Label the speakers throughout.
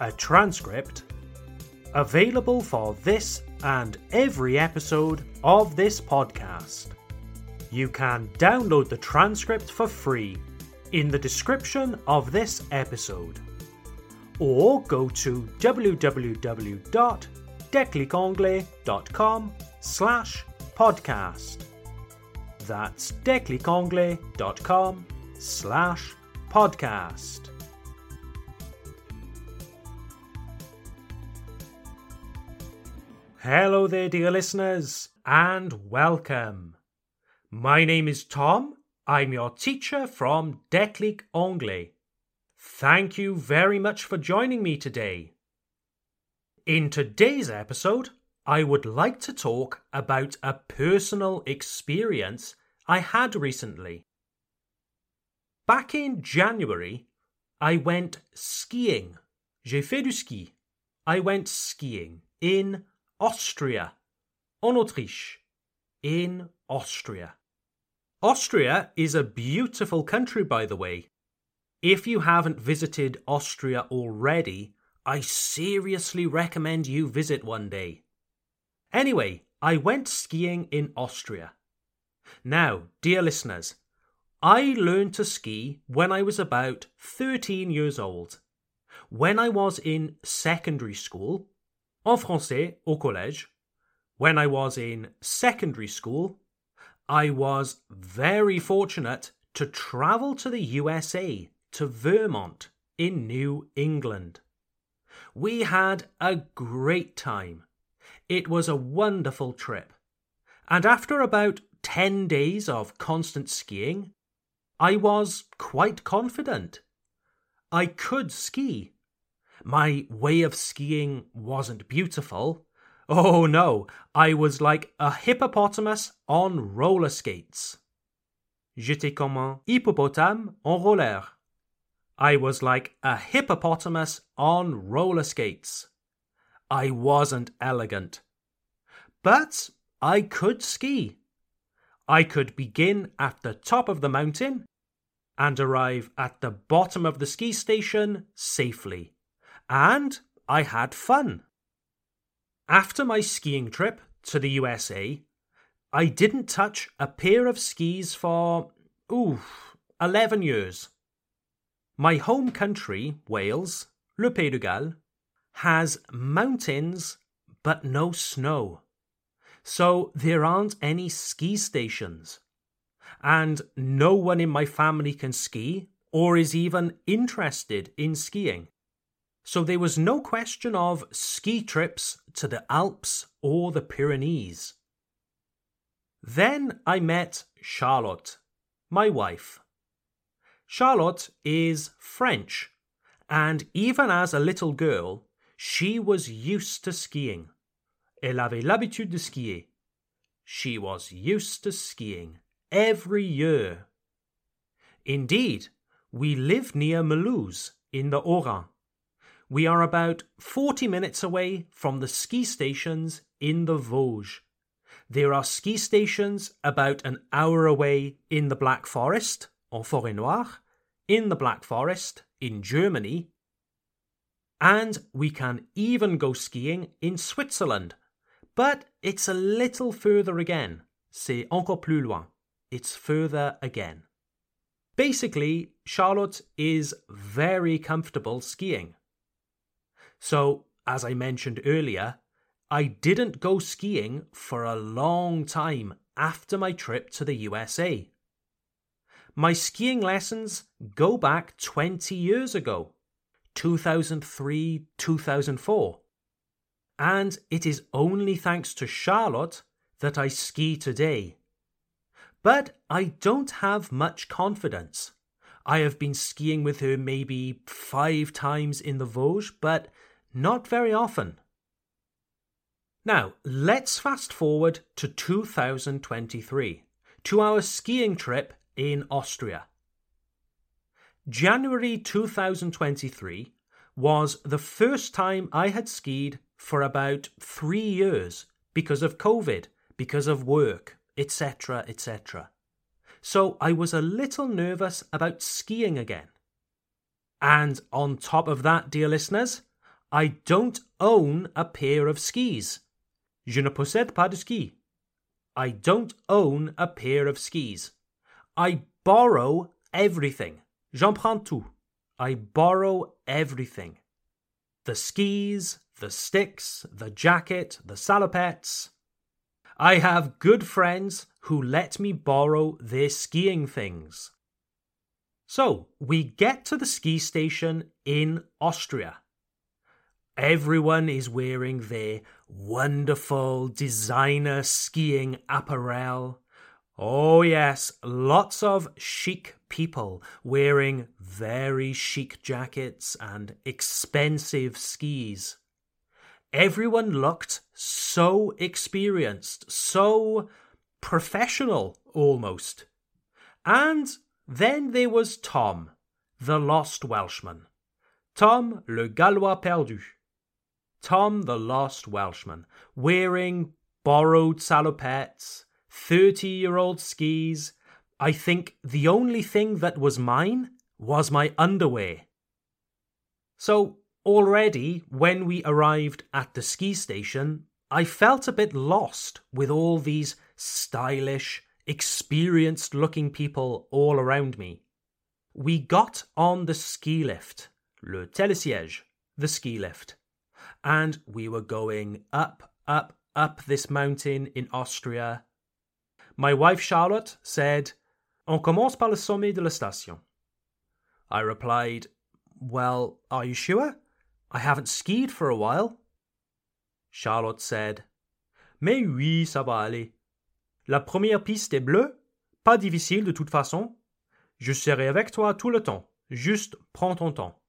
Speaker 1: a transcript, available for this and every episode of this podcast. You can download the transcript for free in the description of this episode. Or go to www.declicanglais.com slash podcast. That's declicanglais.com slash podcast. Hello there, dear listeners, and welcome. My name is Tom. I'm your teacher from Declic Anglais. Thank you very much for joining me today. In today's episode, I would like to talk about a personal experience I had recently. Back in January, I went skiing. J'ai fait du ski. I went skiing in Austria, en Autriche, in Austria. Austria is a beautiful country, by the way. If you haven't visited Austria already, I seriously recommend you visit one day. Anyway, I went skiing in Austria. Now, dear listeners, I learned to ski when I was about 13 years old. When I was in secondary school, en français au collège, when I was in secondary school, I was very fortunate to travel to the USA, to Vermont, in New England. We had a great time. It was a wonderful trip. And after about 10 days of constant skiing, I was quite confident. I could ski. My way of skiing wasn't beautiful. Oh no, I was like a hippopotamus on roller skates. J'étais comme un hippopotame en roller. I was like a hippopotamus on roller skates. I wasn't elegant. But I could ski. I could begin at the top of the mountain and arrive at the bottom of the ski station safely. And I had fun. After my skiing trip to the USA, I didn't touch a pair of skis for, ooh, 11 years. My home country, Wales, Le Pays de Galles, has mountains but no snow. So there aren't any ski stations and no one in my family can ski or is even interested in skiing. So there was no question of ski trips to the Alps or the Pyrenees. Then I met Charlotte, my wife. Charlotte is French, and even as a little girl, she was used to skiing. Elle avait l'habitude de skier. She was used to skiing every year. Indeed, we live near Mulhouse in the Haut-Rhin. We are about 40 minutes away from the ski stations in the Vosges. There are ski stations about an hour away in the Black Forest, en Forêt Noire, in the Black Forest in Germany. And we can even go skiing in Switzerland. But it's a little further again. C'est encore plus loin it's further again. Basically, Charlotte is very comfortable skiing. So, as I mentioned earlier, I didn't go skiing for a long time after my trip to the USA. My skiing lessons go back 20 years ago, 2003 2004. And it is only thanks to Charlotte that I ski today. But I don't have much confidence. I have been skiing with her maybe five times in the Vosges, but not very often. Now, let's fast forward to 2023, to our skiing trip in Austria. January 2023 was the first time I had skied for about three years because of COVID, because of work, etc., etc. So I was a little nervous about skiing again. And on top of that, dear listeners, I don't own a pair of skis. Je ne possède pas de ski. I don't own a pair of skis. I borrow everything. J'emprunte tout. I borrow everything. The skis, the sticks, the jacket, the salopettes. I have good friends who let me borrow their skiing things. So we get to the ski station in Austria. Everyone is wearing their wonderful designer skiing apparel. Oh, yes, lots of chic people wearing very chic jackets and expensive skis. Everyone looked so experienced, so professional almost. And then there was Tom, the lost Welshman. Tom le Gallois perdu. Tom the lost Welshman, wearing borrowed salopettes, 30 year old skis. I think the only thing that was mine was my underwear. So, already when we arrived at the ski station, I felt a bit lost with all these stylish, experienced looking people all around me. We got on the ski lift, le télésiège, the ski lift, and we were going up, up, up this mountain in Austria. My wife Charlotte said, On commence par le sommet de la station. I replied, Well, are you sure? I haven't skied for a while. Charlotte said, Mais oui, ça va aller. La première piste est bleue, pas difficile de toute façon. Je serai avec toi tout le temps. Juste prends ton temps.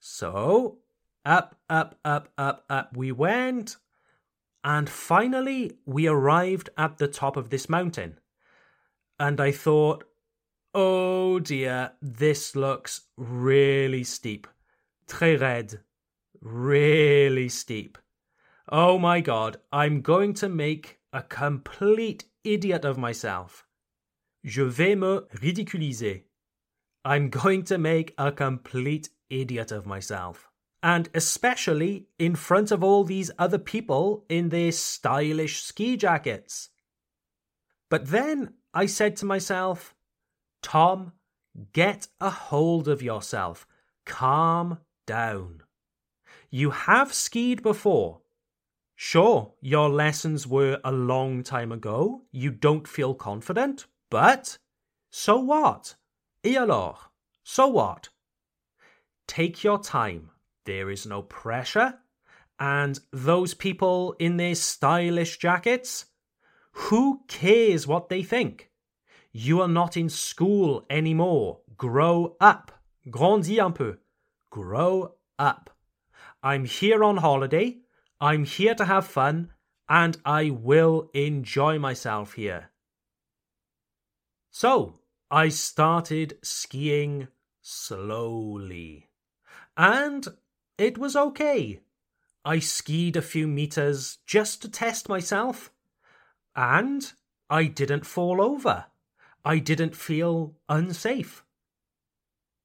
Speaker 1: So, up, up, up, up, up we went. And finally, we arrived at the top of this mountain. And I thought, oh dear, this looks really steep. Très raide. Really steep. Oh my god, I'm going to make a complete idiot of myself. Je vais me ridiculiser. I'm going to make a complete idiot of myself. And especially in front of all these other people in their stylish ski jackets. But then I said to myself, Tom, get a hold of yourself. Calm down. You have skied before. Sure, your lessons were a long time ago, you don't feel confident, but so what? Et alors? So what? Take your time. There is no pressure. And those people in their stylish jackets, who cares what they think? You are not in school anymore. Grow up. Grandis un peu. Grow up. I'm here on holiday. I'm here to have fun and I will enjoy myself here. So, I started skiing slowly. And it was okay. I skied a few meters just to test myself. And I didn't fall over. I didn't feel unsafe.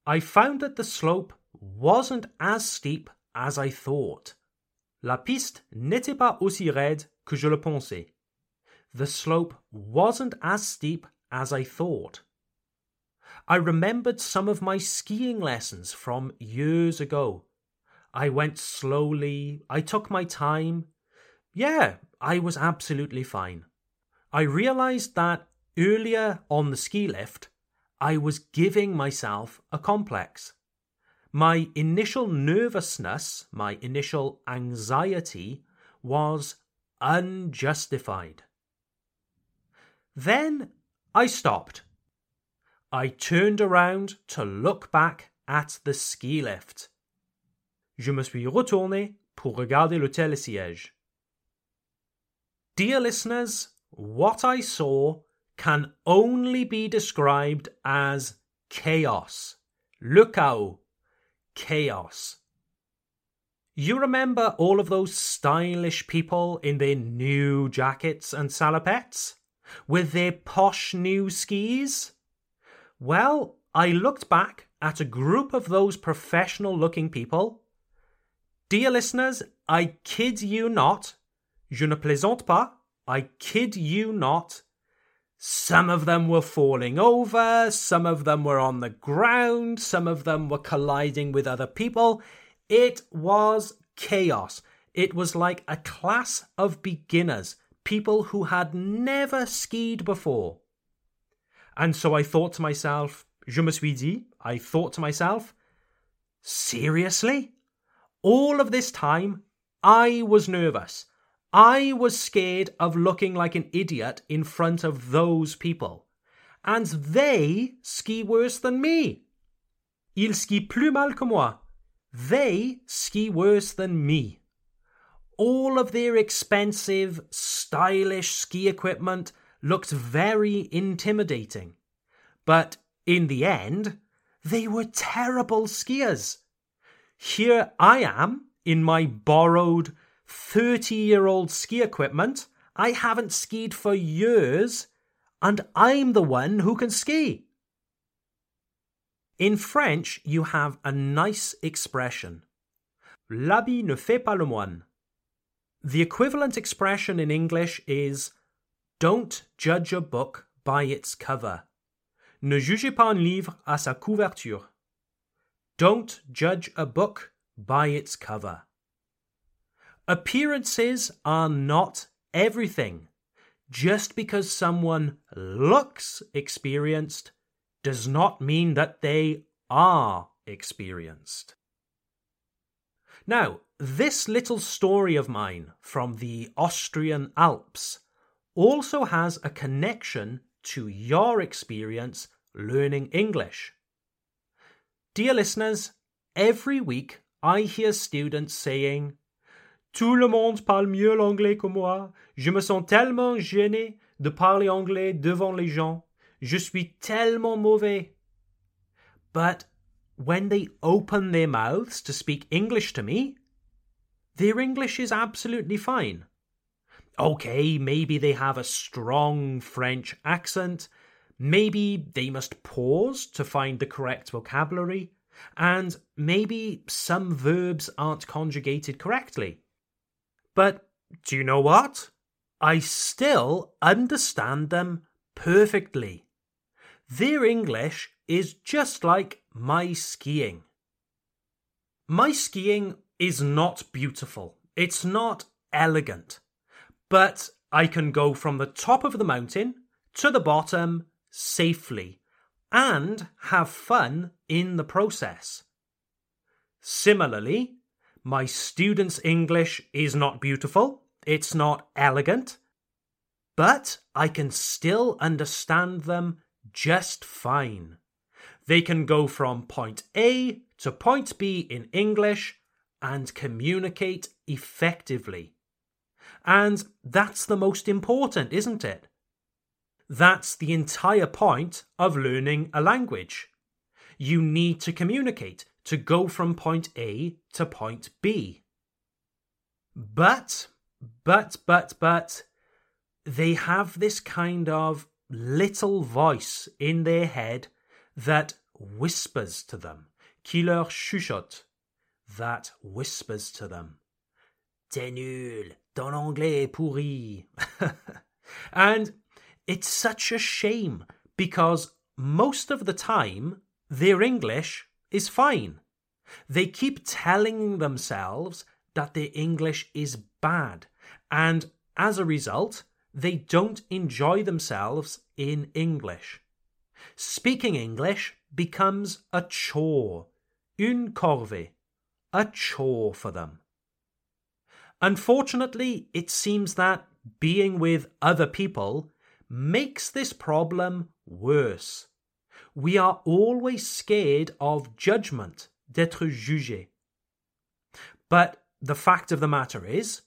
Speaker 1: I found that the slope wasn't as steep as I thought. La piste n'était pas aussi raide que je le pensais. The slope wasn't as steep as I thought. I remembered some of my skiing lessons from years ago. I went slowly, I took my time. Yeah, I was absolutely fine. I realized that earlier on the ski lift, I was giving myself a complex my initial nervousness, my initial anxiety was unjustified. Then I stopped. I turned around to look back at the ski lift. Je me suis retourné pour regarder le télésiège. Dear listeners, what I saw can only be described as chaos. Le chaos. Chaos. You remember all of those stylish people in their new jackets and salopettes? With their posh new skis? Well, I looked back at a group of those professional looking people. Dear listeners, I kid you not, Je ne plaisante pas. I kid you not. Some of them were falling over, some of them were on the ground, some of them were colliding with other people. It was chaos. It was like a class of beginners, people who had never skied before. And so I thought to myself, je me suis dit, I thought to myself, seriously? All of this time, I was nervous. I was scared of looking like an idiot in front of those people. And they ski worse than me. Ils skient plus mal que moi. They ski worse than me. All of their expensive, stylish ski equipment looked very intimidating. But in the end, they were terrible skiers. Here I am in my borrowed 30 year old ski equipment. I haven't skied for years, and I'm the one who can ski. In French, you have a nice expression. L'habit ne fait pas le moine. The equivalent expression in English is Don't judge a book by its cover. Ne jugez pas un livre à sa couverture. Don't judge a book by its cover. Appearances are not everything. Just because someone looks experienced does not mean that they are experienced. Now, this little story of mine from the Austrian Alps also has a connection to your experience learning English. Dear listeners, every week I hear students saying, Tout le monde parle mieux l'anglais que moi. Je me sens tellement gêné de parler anglais devant les gens. Je suis tellement mauvais. But when they open their mouths to speak English to me, their English is absolutely fine. Okay, maybe they have a strong French accent. Maybe they must pause to find the correct vocabulary. And maybe some verbs aren't conjugated correctly. But do you know what? I still understand them perfectly. Their English is just like my skiing. My skiing is not beautiful, it's not elegant, but I can go from the top of the mountain to the bottom safely and have fun in the process. Similarly, my students' English is not beautiful, it's not elegant, but I can still understand them just fine. They can go from point A to point B in English and communicate effectively. And that's the most important, isn't it? That's the entire point of learning a language. You need to communicate to go from point A to point B. But, but, but, but, they have this kind of little voice in their head that whispers to them, qui leur chuchote, that whispers to them. T'es nul, ton anglais est pourri. and it's such a shame because most of the time their English is fine. They keep telling themselves that their English is bad, and as a result, they don't enjoy themselves in English. Speaking English becomes a chore, une corvée, a chore for them. Unfortunately, it seems that being with other people makes this problem worse we are always scared of judgment, d'être jugé. But the fact of the matter is,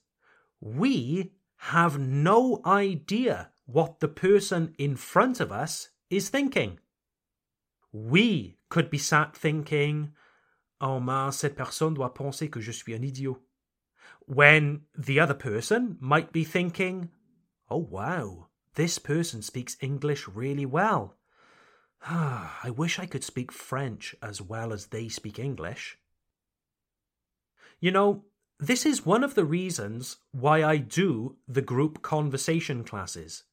Speaker 1: we have no idea what the person in front of us is thinking. We could be sat thinking, Oh mince, cette personne doit penser que je suis un idiot. When the other person might be thinking, Oh wow, this person speaks English really well. I wish I could speak French as well as they speak English. You know, this is one of the reasons why I do the group conversation classes.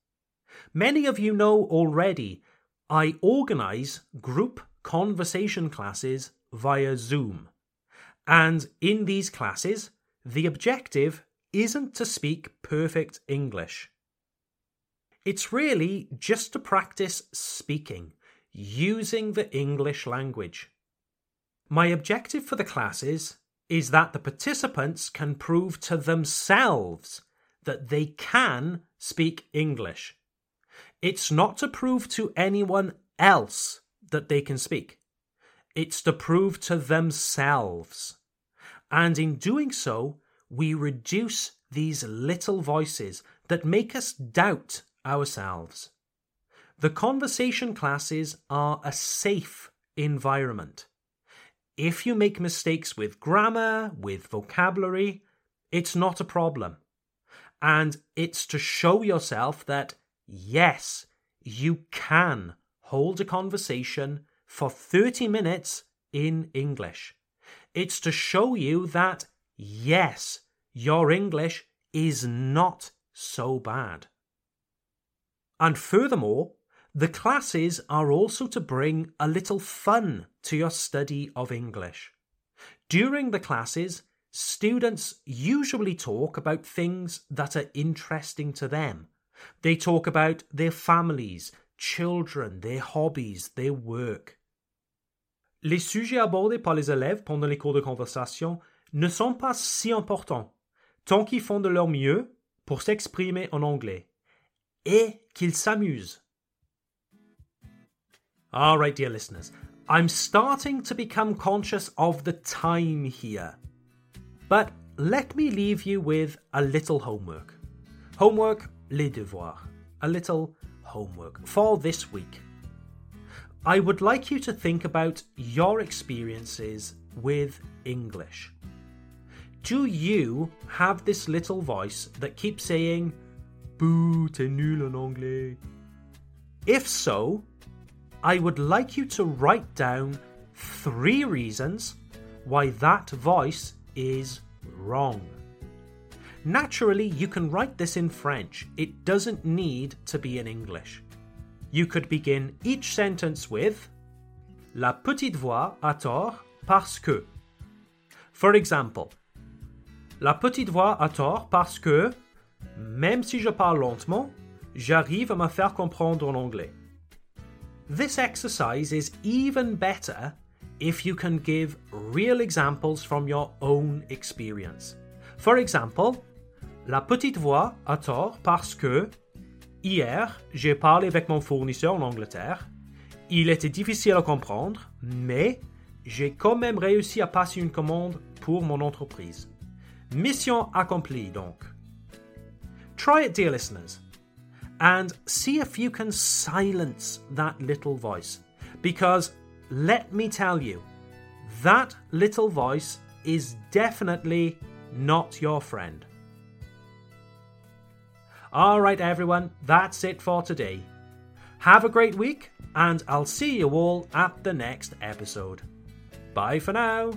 Speaker 1: Many of you know already I organize group conversation classes via Zoom. And in these classes, the objective isn't to speak perfect English. It's really just to practice speaking, using the English language. My objective for the classes is that the participants can prove to themselves that they can speak English. It's not to prove to anyone else that they can speak. It's to prove to themselves. And in doing so, we reduce these little voices that make us doubt ourselves. The conversation classes are a safe environment. If you make mistakes with grammar, with vocabulary, it's not a problem. And it's to show yourself that, yes, you can hold a conversation for 30 minutes in English. It's to show you that, yes, your English is not so bad. And furthermore, the classes are also to bring a little fun to your study of English. During the classes, students usually talk about things that are interesting to them. They talk about their families, children, their hobbies, their work. Les sujets abordés par les élèves pendant les cours de conversation ne sont pas si importants, tant qu'ils font de leur mieux pour s'exprimer en anglais, et qu'ils s'amusent. All right, dear listeners, I'm starting to become conscious of the time here. But let me leave you with a little homework. Homework, les devoirs. A little homework for this week. I would like you to think about your experiences with English. Do you have this little voice that keeps saying, Boo, t'es nul en anglais? If so, I would like you to write down three reasons why that voice is wrong. Naturally, you can write this in French, it doesn't need to be in English. You could begin each sentence with La petite voix a tort parce que. For example, La petite voix a tort parce que, même si je parle lentement, j'arrive à me faire comprendre en anglais. This exercise is even better if you can give real examples from your own experience. For example, la petite voix a tort parce que hier, j'ai parlé avec mon fournisseur en Angleterre. Il était difficile à comprendre, mais j'ai quand même réussi à passer une commande pour mon entreprise. Mission accomplie donc. Try it, dear listeners and see if you can silence that little voice. Because let me tell you, that little voice is definitely not your friend. Alright, everyone, that's it for today. Have a great week, and I'll see you all at the next episode. Bye for now.